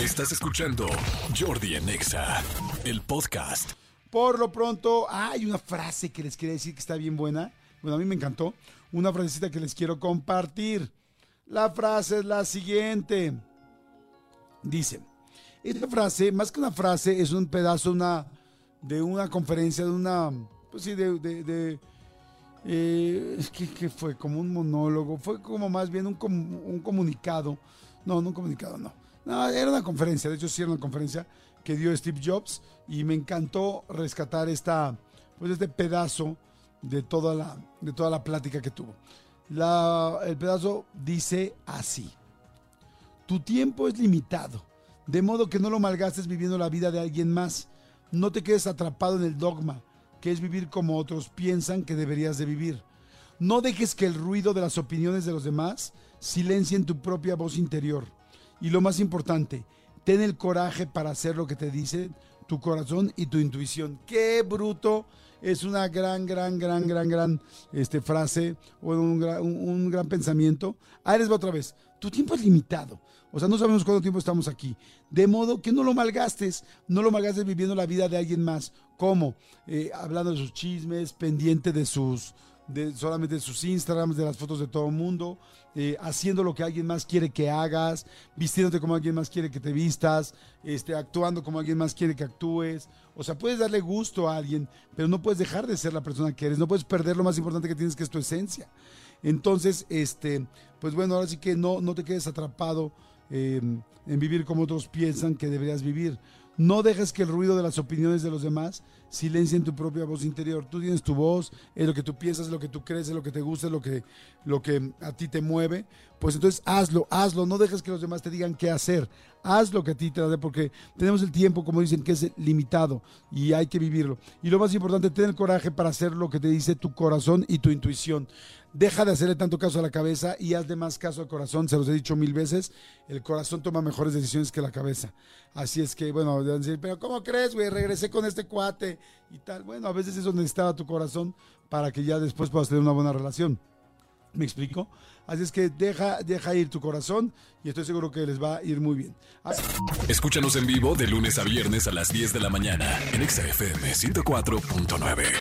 Estás escuchando Jordi Anexa, el podcast. Por lo pronto, hay una frase que les quería decir que está bien buena. Bueno, a mí me encantó. Una frasecita que les quiero compartir. La frase es la siguiente. Dice, esta frase, más que una frase, es un pedazo una, de una conferencia, de una, pues sí, de, eh, ¿qué, fue? Como un monólogo, fue como más bien un, un comunicado. No, no un comunicado, no. No, era una conferencia, de hecho sí era una conferencia que dio Steve Jobs y me encantó rescatar esta, pues este pedazo de toda la, de toda la plática que tuvo. El pedazo dice así, tu tiempo es limitado, de modo que no lo malgastes viviendo la vida de alguien más, no te quedes atrapado en el dogma, que es vivir como otros piensan que deberías de vivir. No dejes que el ruido de las opiniones de los demás silencien tu propia voz interior. Y lo más importante, ten el coraje para hacer lo que te dice tu corazón y tu intuición. Qué bruto. Es una gran, gran, gran, gran, gran este, frase o un un, gran pensamiento. Ahí les va otra vez. Tu tiempo es limitado. O sea, no sabemos cuánto tiempo estamos aquí. De modo que no lo malgastes. No lo malgastes viviendo la vida de alguien más. ¿Cómo? Eh, hablando de sus chismes, pendiente de sus, de solamente de sus Instagrams, de las fotos de todo el mundo, eh, haciendo lo que alguien más quiere que hagas, vistiéndote como alguien más quiere que te vistas, este, actuando como alguien más quiere que actúes. O sea, puedes darle gusto a alguien, pero no puedes dejar de ser la persona que eres, no puedes perder lo más importante que tienes, que es tu esencia. Entonces, este, pues bueno, ahora sí que no, no te quedes atrapado em, en vivir como otros piensan que deberías vivir. No dejes que el ruido de las opiniones de los demás silencien tu propia voz interior. Tú tienes tu voz, es lo que tú piensas, es lo que tú crees, es lo que te gusta, es lo que, lo que a ti te mueve. Pues entonces hazlo, hazlo. No dejes que los demás te digan qué hacer. Haz lo que a ti te da, porque tenemos el tiempo, como dicen, que es limitado y hay que vivirlo. Y lo más importante, ten el coraje para hacer lo que te dice tu corazón y tu intuición. Deja de hacerle tanto caso a la cabeza y haz de más caso al corazón. Se los he dicho mil veces. El corazón toma mejores decisiones que la cabeza. Así es que, bueno, decir, pero ¿cómo crees, güey? Regresé con este cuate y tal. Bueno, a veces eso necesitaba tu corazón para que ya después puedas tener una buena relación. ¿Me explico? Así es que deja, deja ir tu corazón y estoy seguro que les va a ir muy bien. Escúchanos en vivo de lunes a viernes a las 10 de la mañana en XFM 104.9.